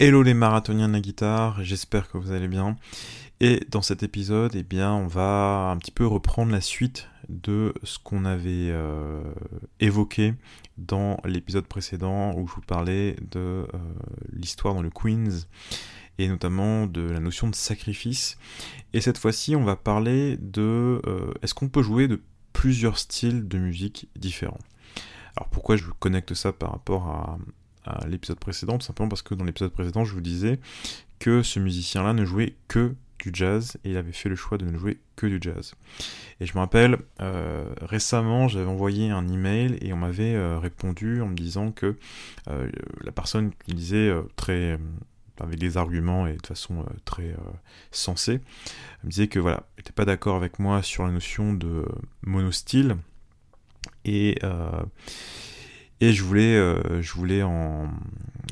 Hello les marathoniens de la guitare, j'espère que vous allez bien. Et dans cet épisode, eh bien, on va un petit peu reprendre la suite de ce qu'on avait euh, évoqué dans l'épisode précédent où je vous parlais de euh, l'histoire dans le Queens et notamment de la notion de sacrifice. Et cette fois-ci, on va parler de euh, est-ce qu'on peut jouer de plusieurs styles de musique différents? Alors pourquoi je connecte ça par rapport à, l'épisode précédent, tout simplement parce que dans l'épisode précédent, je vous disais que ce musicien-là ne jouait que du jazz et il avait fait le choix de ne jouer que du jazz. Et je me rappelle, euh, récemment, j'avais envoyé un email et on m'avait euh, répondu en me disant que euh, la personne qui disait très avec des arguments et de façon très sensée, me disait que voilà, n'était pas d'accord avec moi sur la notion de monostyle et et je voulais, euh, je voulais en,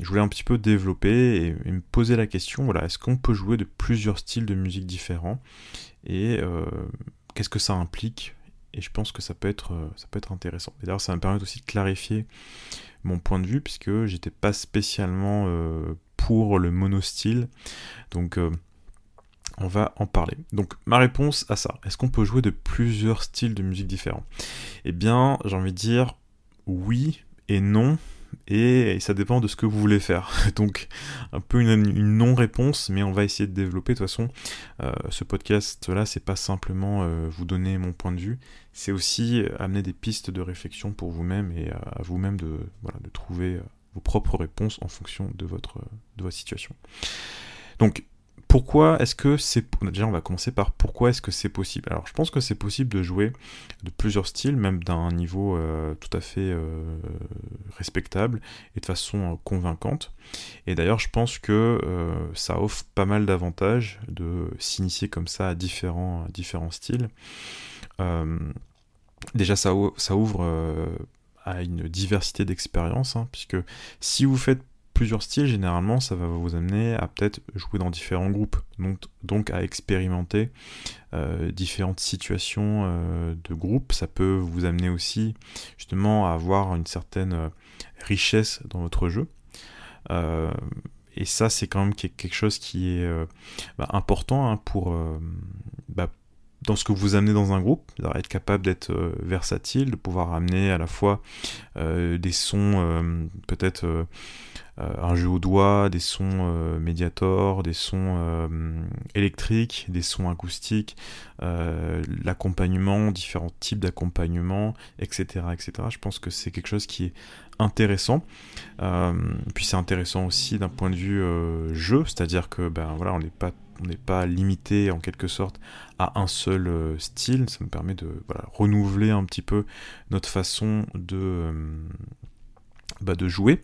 je voulais un petit peu développer et, me poser la question, voilà, est-ce qu'on peut jouer de plusieurs styles de musique différents et euh, qu'est-ce que ça implique? Et je pense que ça peut être, euh, ça peut être intéressant. Et d'ailleurs, ça me permet aussi de clarifier mon point de vue puisque j'étais pas spécialement pour le monostyle, donc on va en parler. Donc ma réponse à ça, est-ce qu'on peut jouer de plusieurs styles de musique différents? Eh bien, j'ai envie de dire oui, et non, et ça dépend de ce que vous voulez faire. Donc un peu une, non-réponse, mais on va essayer de développer. De toute façon, euh, ce podcast-là, c'est pas simplement euh, vous donner mon point de vue, c'est aussi amener des pistes de réflexion pour vous-même et à vous-même de, voilà, de trouver euh, vos propres réponses en fonction de votre, de votre situation. Donc pourquoi est-ce que c'est... Déjà, on va commencer par pourquoi est-ce que c'est possible? Alors, je pense que c'est possible de jouer de plusieurs styles, même d'un niveau euh, tout à fait euh, respectable et de façon euh, convaincante. Et d'ailleurs, je pense que ça offre pas mal d'avantages de s'initier comme ça à différents, styles. déjà, ça, ça ouvre à une diversité d'expériences, hein, puisque si vous faites plusieurs styles, généralement, ça va vous amener à peut-être jouer dans différents groupes, donc, à expérimenter euh, différentes situations euh, de groupe. Ça peut vous amener aussi justement à avoir une certaine euh, richesse dans votre jeu. et ça, c'est quand même quelque chose qui est bah, important hein, pour, bah, dans ce que vous amenez dans un groupe, être capable d'être versatile, de pouvoir amener à la fois des sons peut-être un jeu au doigt, des sons euh, Mediator, des sons euh, électriques, des sons acoustiques, l'accompagnement, différents types d'accompagnement, etc., etc. Je pense que c'est quelque chose qui est intéressant. puis c'est intéressant aussi d'un point de vue jeu, c'est-à-dire que ben voilà, on n'est pas on n'est pas limité en quelque sorte à un seul style, ça nous permet de voilà, renouveler un petit peu notre façon de, bah, de jouer.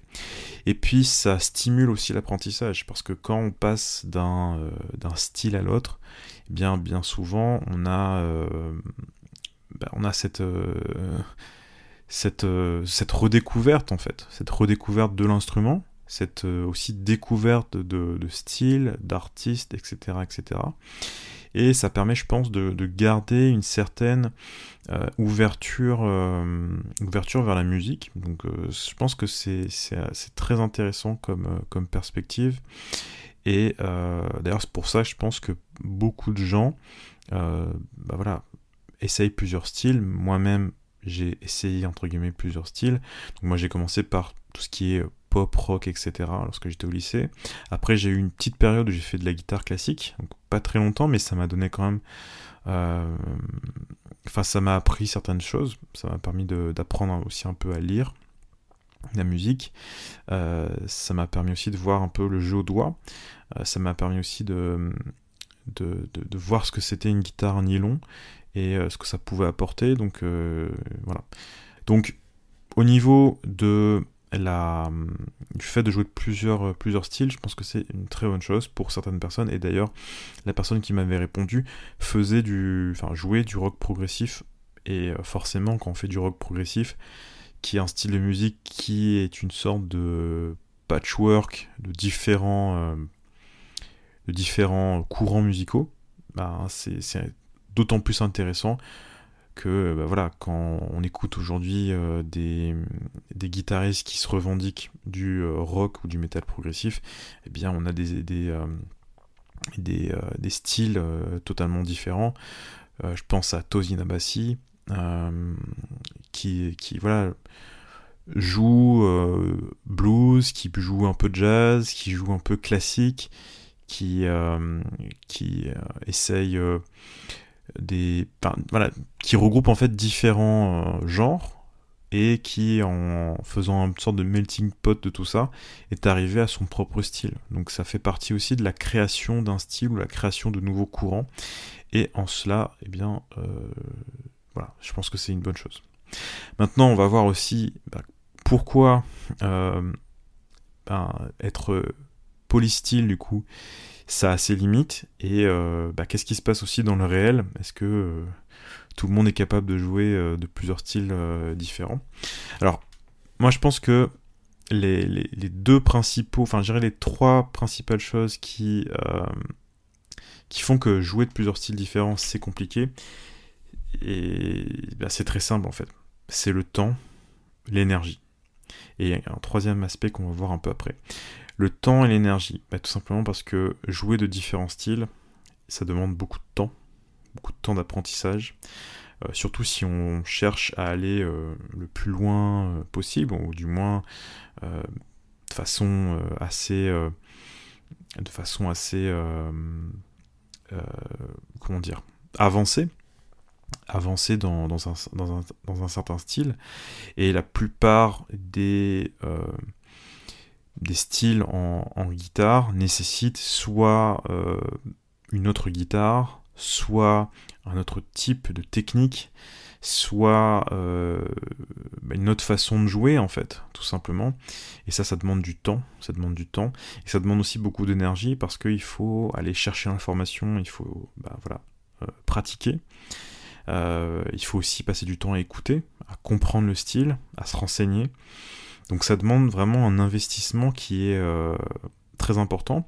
Et puis ça stimule aussi l'apprentissage, parce que quand on passe d'un euh, style à l'autre, eh bien, bien souvent on a, euh, bah, on a cette, euh, cette, cette redécouverte en fait, cette redécouverte de l'instrument, cette aussi découverte de, de style, d'artiste, etc., etc et ça permet, je pense, de, garder une certaine euh, ouverture, euh, ouverture vers la musique. Donc, euh, je pense que c'est très intéressant comme, perspective. Et d'ailleurs, c'est pour ça, je pense que beaucoup de gens, bah voilà, essayent plusieurs styles. Moi-même, j'ai essayé entre guillemets plusieurs styles. Donc moi j'ai commencé par tout ce qui est pop, rock, etc. lorsque j'étais au lycée. Après j'ai eu une petite période où j'ai fait de la guitare classique, pas très longtemps, mais ça m'a donné quand même... Euh, enfin ça m'a appris certaines choses, ça m'a permis d'apprendre aussi un peu à lire la musique, euh, ça m'a permis aussi de voir un peu le jeu au doigt, euh, ça m'a permis aussi de, voir ce que c'était une guitare nylon et ce que ça pouvait apporter, donc voilà. Donc au niveau de la, du fait de jouer euh, plusieurs styles, je pense que c'est une très bonne chose pour certaines personnes. Et d'ailleurs, la personne qui m'avait répondu faisait du, enfin, jouait du rock progressif. Et euh, forcément, quand on fait du rock progressif, qui est un style de musique qui est une sorte de patchwork de différents, euh, de différents courants musicaux, bah, c'est d'autant plus intéressant que bah, voilà, quand on écoute aujourd'hui des, des, guitaristes qui se revendiquent du rock ou du métal progressif, eh bien on a des, des, des, styles totalement différents. je pense à Tosin Abassi, qui, qui voilà joue euh, blues, qui joue un peu jazz, qui joue un peu classique, qui, euh, qui euh, essaye qui regroupe en fait différents genres et qui, en faisant une sorte de melting pot de tout ça, est arrivé à son propre style. Donc ça fait partie aussi de la création d'un style ou la création de nouveaux courants. Et en cela, eh bien, voilà, je pense que c'est une bonne chose. Maintenant, on va voir aussi bah, pourquoi euh, ben, être polystyle, du coup, ça a ses limites, et euh, bah, qu'est-ce qui se passe aussi dans le réel? Est-ce que euh, tout le monde est capable de jouer de plusieurs styles différents? Alors, moi je pense que les, les, deux principaux, enfin je dirais les trois principales choses qui, qui font que jouer de plusieurs styles différents c'est compliqué, et bah, c'est très simple en fait. C'est le temps, l'énergie. Et un troisième aspect qu'on va voir un peu après. Le temps et l'énergie. Bah, tout simplement parce que jouer de différents styles, ça demande beaucoup de temps, beaucoup de temps d'apprentissage. Euh, surtout si on cherche à aller euh, le plus loin euh, possible, ou du moins de façon assez. de façon assez. comment dire Avancée avancer dans, un, certain style. Et la plupart des, des styles en, guitare nécessitent soit euh, une autre guitare, soit un autre type de technique, soit euh, bah, une autre façon de jouer en fait, tout simplement. Et ça, ça demande du temps, ça demande du temps, et ça demande aussi beaucoup d'énergie parce qu'il faut aller chercher l'information, il faut bah, voilà, pratiquer. Euh, il faut aussi passer du temps à écouter, à comprendre le style, à se renseigner. Donc ça demande vraiment un investissement qui est euh, très important.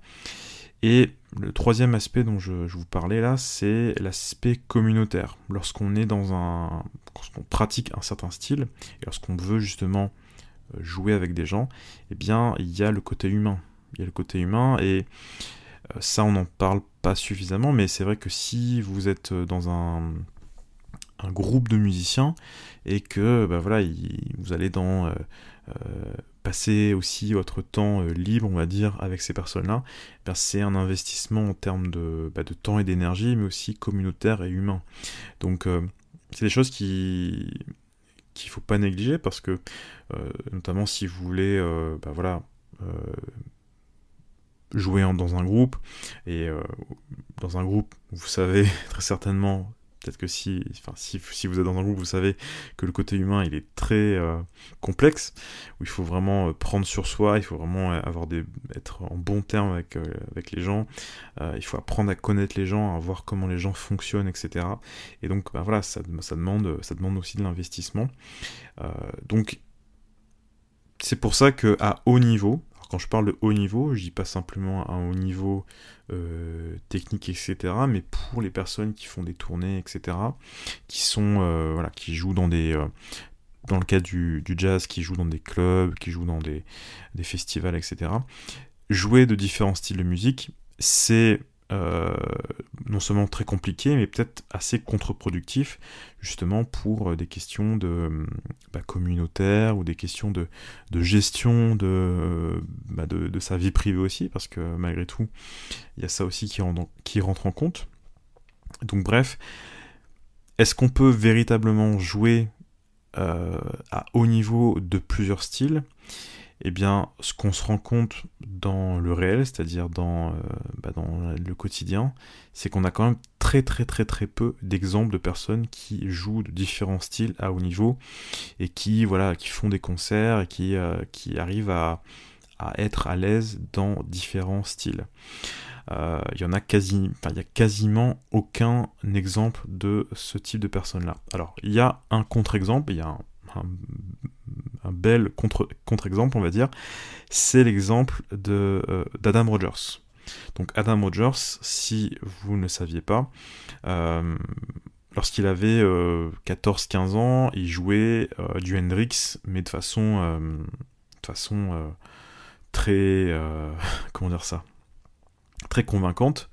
Et le troisième aspect dont je, vous parlais là, c'est l'aspect communautaire. Lorsqu'on est dans un, lorsqu'on pratique un certain style et lorsqu'on veut justement euh, jouer avec des gens, eh bien il y a le côté humain. Il y a le côté humain et ça on n'en parle pas suffisamment, mais c'est vrai que si vous êtes dans un un groupe de musiciens et que bah voilà, vous allez dans euh, euh, passer aussi votre temps euh, libre, on va dire, avec ces personnes-là, eh c'est un investissement en termes de, bah, de temps et d'énergie, mais aussi communautaire et humain. Donc c'est des choses qui qu'il faut pas négliger parce que notamment si vous voulez bah, voilà jouer dans un groupe et dans un groupe vous savez très certainement Peut-être que si, enfin, si, vous êtes dans un groupe, vous savez que le côté humain, il est très euh, complexe, où il faut vraiment euh, prendre sur soi, il faut vraiment euh, avoir des, être en bon terme avec, avec les gens, il faut apprendre à connaître les gens, à voir comment les gens fonctionnent, etc. Et donc, bah, voilà, ça, ça, demande, ça demande aussi de l'investissement. donc, c'est pour ça que à haut niveau, quand je parle de haut niveau, je dis pas simplement un haut niveau euh, technique, etc., mais pour les personnes qui font des tournées, etc., qui sont, euh, voilà, qui jouent dans des, euh, dans le cas du, jazz, qui jouent dans des clubs, qui jouent dans des, des festivals, etc. Jouer de différents styles de musique, c'est euh, non seulement très compliqué, mais peut-être assez contre-productif, justement pour euh, des questions de bah, communautaire ou des questions de, gestion de, bah, de, de, sa vie privée aussi, parce que malgré tout, il y a ça aussi qui, qui rentre en compte. Donc bref, est-ce qu'on peut véritablement jouer euh, à haut niveau de plusieurs styles? Eh bien, ce qu'on se rend compte dans le réel, c'est-à-dire dans, euh, bah, dans le quotidien, c'est qu'on a quand même très très très très peu d'exemples de personnes qui jouent de différents styles à haut niveau et qui voilà qui font des concerts et qui, euh, arrivent à, être à l'aise dans différents styles. Euh, il y en a quasi, quasiment aucun exemple de ce type de personnes-là. Alors, il y a un contre-exemple, il y a un, bel contre-exemple, on va dire, c'est l'exemple euh, d'Adam Rogers. Donc Adam Rogers, si vous ne saviez pas, euh, lorsqu'il avait 14-15 ans, il jouait du Hendrix, mais de façon, de façon très, comment dire ça, très convaincante.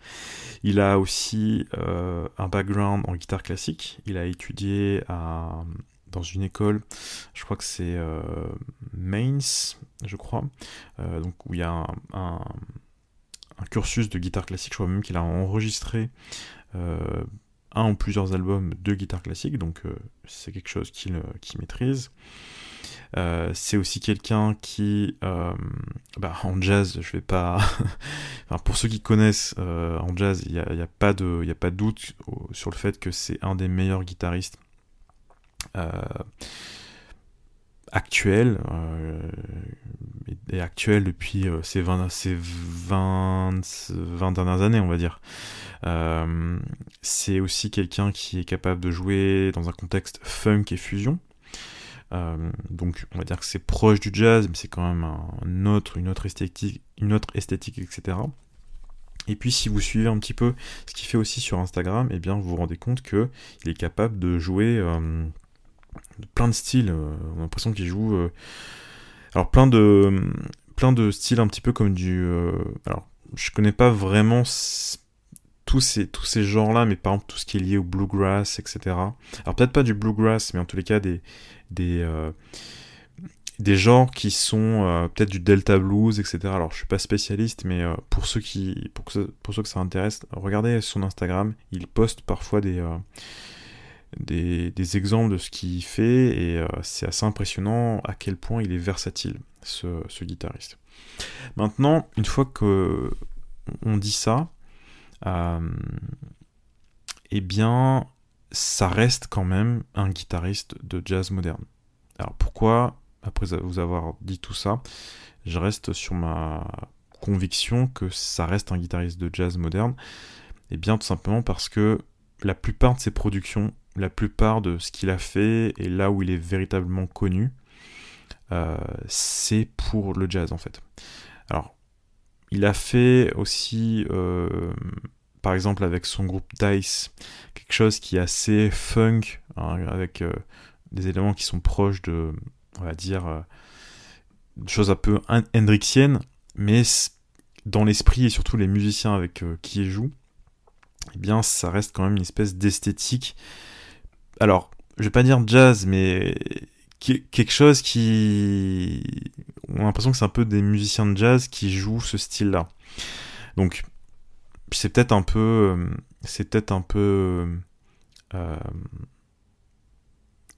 Il a aussi un background en guitare classique. Il a étudié à, dans une école, je crois que c'est Mainz, je crois, donc où il y a un, cursus de guitare classique. Je crois même qu'il a enregistré un ou plusieurs albums de guitare classique, donc euh, c'est quelque chose qu'il euh, maîtrise. Euh, c'est aussi quelqu'un qui, bah, en jazz, je vais pas. pour ceux qui connaissent, en jazz, il n'y a, a, a pas de doute sur le fait que c'est un des meilleurs guitaristes actuels et actuel depuis ces 20, ces 20, 20 dernières années, on va dire. Euh, c'est aussi quelqu'un qui est capable de jouer dans un contexte funk et fusion. Euh, donc on va dire que c'est proche du jazz, mais c'est quand même une, autre esthétique, etc. Et puis si vous suivez un petit peu ce qu'il fait aussi sur Instagram, eh bien vous vous rendez compte que il est capable de jouer euh, plein de styles. on a l'impression qu'il joue alors plein de plein styles un petit peu comme du alors je connais pas vraiment tous ces, tous ces genres-là, mais par exemple tout ce qui est lié au bluegrass, etc. Alors peut-être pas du bluegrass, mais en tous les cas des, des, euh, genres qui sont euh, peut-être du delta blues, etc. Alors je suis pas spécialiste, mais euh, pour, ceux qui, pour, pour ceux que ça intéresse, regardez son Instagram, il poste parfois des, des, exemples de ce qu'il fait, et c'est assez impressionnant à quel point il est versatile, ce, ce guitariste. Maintenant, une fois que on dit ça, euh, eh bien, ça reste quand même un guitariste de jazz moderne. Alors pourquoi, après vous avoir dit tout ça, je reste sur ma conviction que ça reste un guitariste de jazz moderne? Eh bien, tout simplement parce que la plupart de ses productions, la plupart de ce qu'il a fait et là où il est véritablement connu, euh, c'est pour le jazz en fait. Alors, il a fait aussi, euh, par exemple avec son groupe Dice, quelque chose qui est assez funk, hein, avec euh, des éléments qui sont proches de, on va dire, euh, choses un peu hendrixiennes, mais dans l'esprit et surtout les musiciens avec qui il joue, eh bien ça reste quand même une espèce d'esthétique. Alors, je vais pas dire jazz, mais quelque chose qui... On a l'impression que c'est un peu des musiciens de jazz qui jouent ce style-là. Donc, c'est peut-être un peu... C'est peut-être un peu... Euh,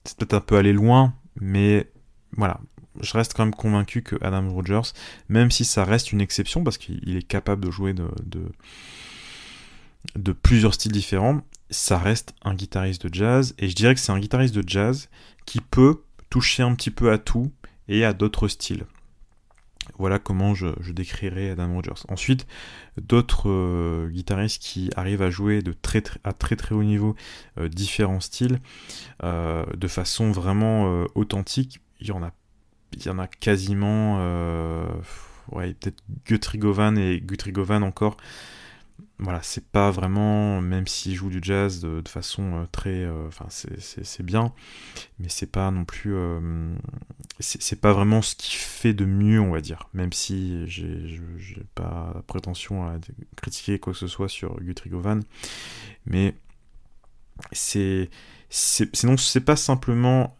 c'est peut-être un peu aller loin, mais voilà. Je reste quand même convaincu que Adam Rogers, même si ça reste une exception, parce qu'il est capable de jouer de plusieurs styles différents, ça reste un guitariste de jazz, et je dirais que c'est un guitariste de jazz qui peut toucher un petit peu à tout et à d'autres styles. Voilà comment je, décrirais Adam Rogers. Ensuite, d'autres euh, guitaristes qui arrivent à jouer de très, à très très haut niveau euh, différents styles euh, de façon vraiment authentique. Il y en a, quasiment, ouais, peut-être Guthrie Govan et Guthrie Govan encore voilà, c'est pas vraiment, même s'il joue du jazz de, façon euh, très. Euh, enfin, c'est bien, mais c'est pas non plus. Euh, c'est pas vraiment ce qui fait de mieux, on va dire. Même si j'ai pas prétention à critiquer quoi que ce soit sur Guthrie Govan, mais c'est. Sinon, c'est pas simplement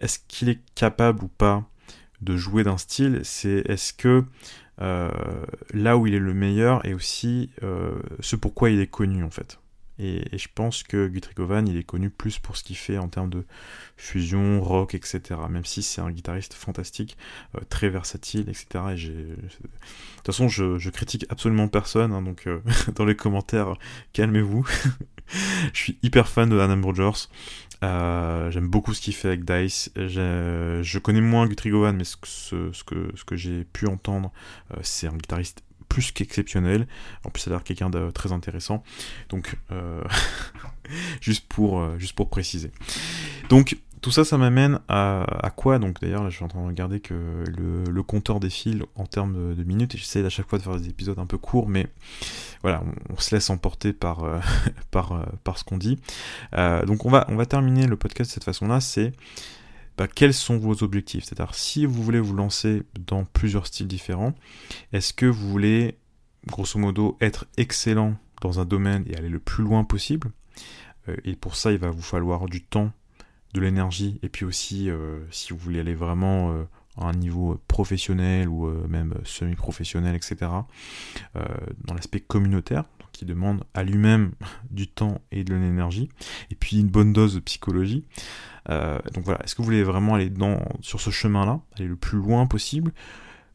est-ce qu'il est capable ou pas de jouer d'un style, c'est est-ce que euh, là où il est le meilleur et aussi euh, ce pourquoi il est connu en fait. Et, je pense que Guthrie Govan, il est connu plus pour ce qu'il fait en termes de fusion, rock, etc. Même si c'est un guitariste fantastique, euh, très versatile, etc. Et. De toute façon, je, critique absolument personne, hein, donc dans les commentaires, calmez-vous. je suis hyper fan de Adam Rogers. Euh, j'aime beaucoup ce qu'il fait avec Dice. Je connais moins Guthrie Govan, mais ce, que j'ai pu entendre, euh, c'est un guitariste plus qu'exceptionnel. En plus, ça a l'air quelqu'un de très intéressant. Donc, euh, juste, pour, juste pour préciser. Donc, tout ça, ça m'amène à, quoi Donc d'ailleurs, là, je suis en train de regarder que le, compteur défile en termes de, minutes, et j'essaie à chaque fois de faire des épisodes un peu courts, mais voilà, on, se laisse emporter par, par, par ce qu'on dit. donc on va, on va terminer le podcast de cette façon-là, c'est bah, quels sont vos objectifs? C'est-à-dire si vous voulez vous lancer dans plusieurs styles différents, est-ce que vous voulez, grosso modo, être excellent dans un domaine et aller le plus loin possible? Euh, Et pour ça, il va vous falloir du temps, de l'énergie, et puis aussi, euh, si vous voulez aller vraiment euh, à un niveau professionnel ou même semi-professionnel, etc., dans l'aspect communautaire, qui demande à lui-même du temps et de l'énergie, et puis une bonne dose de psychologie. Euh, donc voilà, est-ce que vous voulez vraiment aller dans, sur ce chemin-là, aller le plus loin possible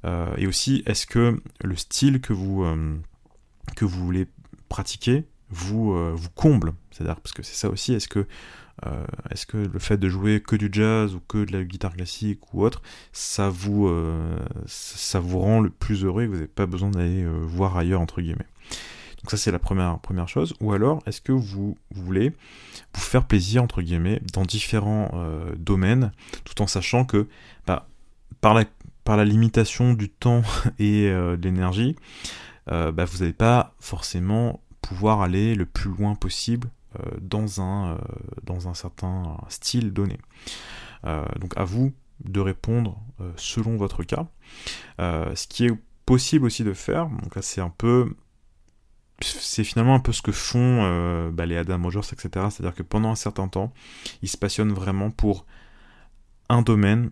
euh, Et aussi, est-ce que le style que vous, euh, que vous voulez pratiquer vous, vous comble? C'est-à-dire, parce que c'est ça aussi, est-ce que, est-ce que le fait de jouer que du jazz ou que de la guitare classique ou autre, ça vous, ça vous rend le plus heureux et vous n'avez pas besoin d'aller voir ailleurs, entre guillemets? Donc ça c'est la première, première chose. Ou alors est-ce que vous, voulez vous faire plaisir entre guillemets dans différents euh, domaines, tout en sachant que bah, par, la, par la limitation du temps et euh, de l'énergie, euh, bah, vous n'allez pas forcément pouvoir aller le plus loin possible dans, un, dans un certain style donné. donc à vous de répondre selon votre cas. ce qui est possible aussi de faire, donc là c'est un peu c'est finalement un peu ce que font euh, bah, les Adam Rogers, etc. C'est-à-dire que pendant un certain temps, ils se passionnent vraiment pour un domaine,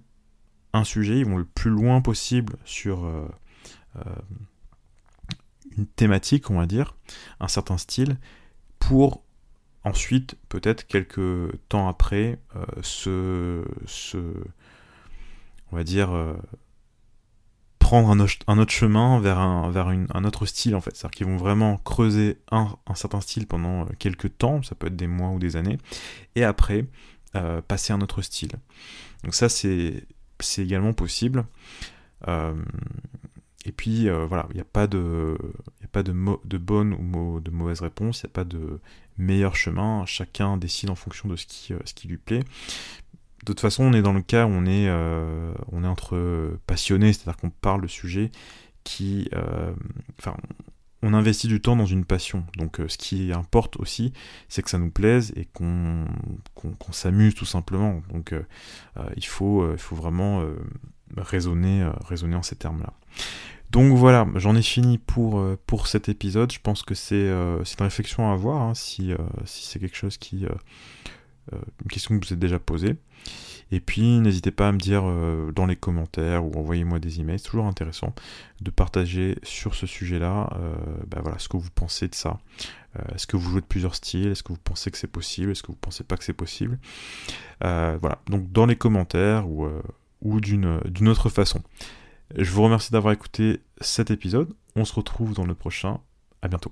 un sujet, ils vont le plus loin possible sur euh, euh, une thématique, on va dire, un certain style, pour ensuite, peut-être quelques temps après, se, se, on va dire, prendre un, autre chemin vers, un, vers un autre style en fait. C'est-à-dire qu'ils vont vraiment creuser un, certain style pendant euh, quelques temps, ça peut être des mois ou des années, et après euh, passer à un autre style. Donc ça c'est également possible. Euh, et puis voilà, il n'y a pas de, y a pas de, de bonne ou de mauvaise réponse, il n'y a pas de meilleur chemin, chacun décide en fonction de ce qui, ce qui lui plaît de toute façon, on est dans le cas où on est, euh, on est entre passionnés, c'est-à-dire qu'on parle de sujets qui. Euh, enfin, on investit du temps dans une passion. Donc, euh, ce qui importe aussi, c'est que ça nous plaise et qu'on s'amuse tout simplement. Donc, il, faut, il faut vraiment raisonner, raisonner en ces termes-là. Donc voilà, j'en ai fini pour, pour cet épisode. Je pense que c'est une réflexion à avoir hein, si, c'est quelque chose qui euh, une question que vous êtes déjà posée. Et puis n'hésitez pas à me dire euh, dans les commentaires ou envoyez-moi des emails, c'est toujours intéressant de partager sur ce sujet-là euh, bah voilà, ce que vous pensez de ça. Est-ce que vous jouez de plusieurs styles? Est-ce que vous pensez que c'est possible? Est-ce que vous pensez pas que c'est possible? Voilà, donc dans les commentaires ou, ou d'une autre façon. Je vous remercie d'avoir écouté cet épisode. On se retrouve dans le prochain. À bientôt.